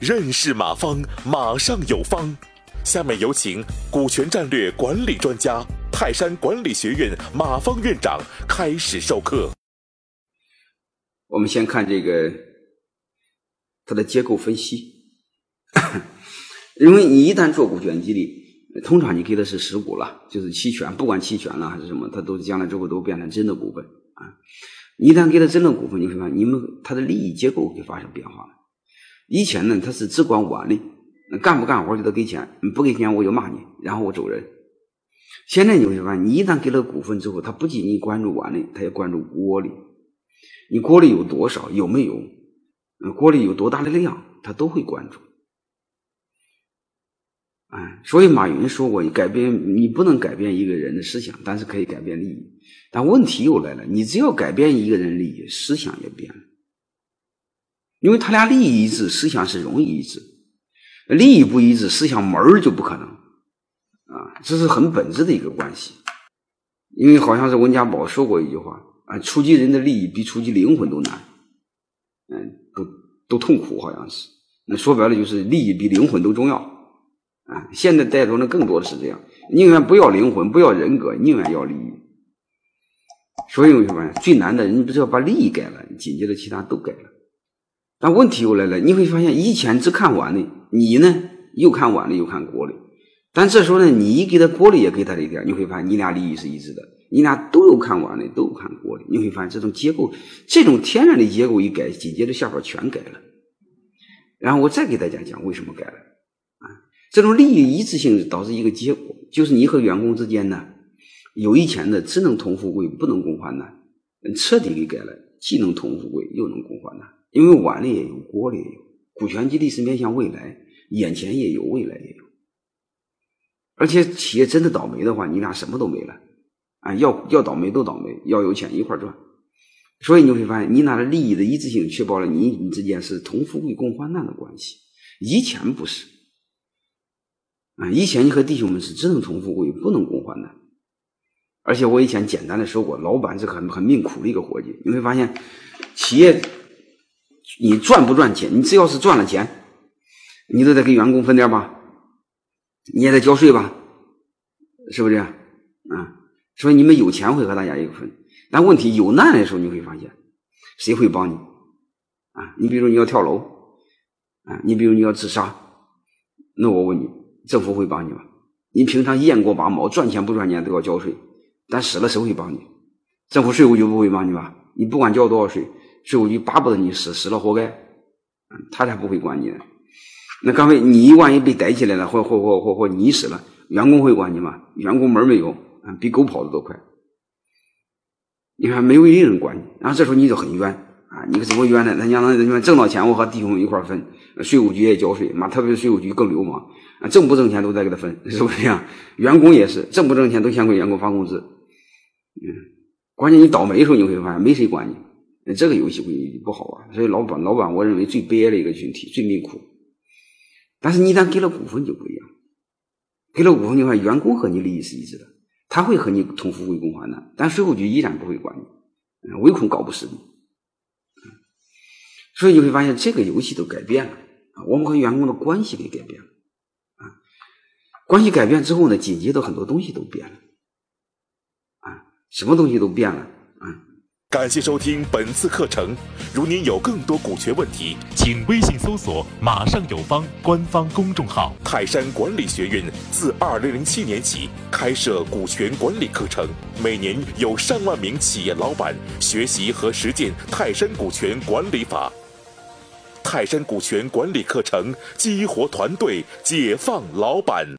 认识马方，马上有方。下面有请股权战略管理专家、泰山管理学院马方院长开始授课。我们先看这个它的结构分析，因为你一旦做股权激励，通常你给的是实股了，就是期权，不管期权了还是什么，它都将来之后都变成真的股份啊。一旦给了真的股份，你会发现你们它的利益结构会发生变化了。以前呢，他是只管管理，干不干活就得给钱，不给钱我就骂你，然后我走人。现在你会发现，你一旦给了股份之后，他不仅仅关注碗里，他也关注锅里。你锅里有多少，有没有？锅里有多大的量，他都会关注。哎，所以马云说过，改变你不能改变一个人的思想，但是可以改变利益。但问题又来了，你只要改变一个人利益，思想也变了。因为他俩利益一致，思想是容易一致；利益不一致，思想门儿就不可能啊！这是很本质的一个关系。因为好像是温家宝说过一句话啊：“触及人的利益比触及灵魂都难，嗯，都都痛苦，好像是。那说白了就是利益比灵魂都重要啊！现在带动的更多的是这样，宁愿不要灵魂，不要人格，宁愿要利益。所以为什么最难的？你不是要把利益改了，紧接着其他都改了。但问题又来了，你会发现以前只看碗的，你呢又看碗的又看锅的，但这时候呢，你一给他锅的也给他了一点，你会发现你俩利益是一致的，你俩都有看碗的，都有看锅的，你会发现这种结构，这种天然的结构一改，紧接着下边全改了。然后我再给大家讲为什么改了？这种利益一致性导致一个结果，就是你和员工之间呢，有以前的只能同富贵不能共患难，彻底给改了，既能同富贵又能共患难。因为碗里也有，锅里也有。股权激励是面向未来，眼前也有，未来也有。而且企业真的倒霉的话，你俩什么都没了啊！要要倒霉都倒霉，要有钱一块赚。所以你会发现，你俩的利益的一致性，确保了你你之间是同富贵共患难的关系。以前不是啊，以前你和弟兄们是只能同富贵，不能共患难。而且我以前简单的说过，老板是很很命苦的一个伙计。你会发现，企业。你赚不赚钱？你只要是赚了钱，你都得给员工分点吧，你也得交税吧，是不是？啊，所以你们有钱会和大家一个分，但问题有难的时候，你会发现谁会帮你？啊，你比如你要跳楼，啊，你比如你要自杀，那我问你，政府会帮你吗？你平常雁过拔毛，赚钱不赚钱都要交税，但死了谁会帮你？政府税务局不会帮你吧？你不管交多少税。税务局巴不得你死，死了活该，他才不会管你呢。那刚才你万一被逮起来了，或或或或或你死了，员工会管你吗？员工门没有，比狗跑的都快。你看没有一个人管你，然后这时候你就很冤啊！你怎么冤呢？人家那人挣到钱，我和弟兄们一块分，税务局也交税，妈，特别是税务局更流氓啊！挣不挣钱都在给他分，是不是这样？员工也是，挣不挣钱都先给员工发工资。嗯，关键你倒霉的时候你会发现没谁管你。这个游戏不不好玩，所以老板老板我认为最悲哀的一个群体，最命苦。但是你一旦给了股份就不一样，给了股份的话，员工和你利益是一致的，他会和你同富贵共患难，但税务局依然不会管你，唯恐搞不死你。所以你会发现这个游戏都改变了，我们和员工的关系给改变了啊，关系改变之后呢，紧接着很多东西都变了啊，什么东西都变了啊。感谢收听本次课程。如您有更多股权问题，请微信搜索“马上有方”官方公众号。泰山管理学院自二零零七年起开设股权管理课程，每年有上万名企业老板学习和实践泰山股权管理法。泰山股权管理课程激活团队，解放老板。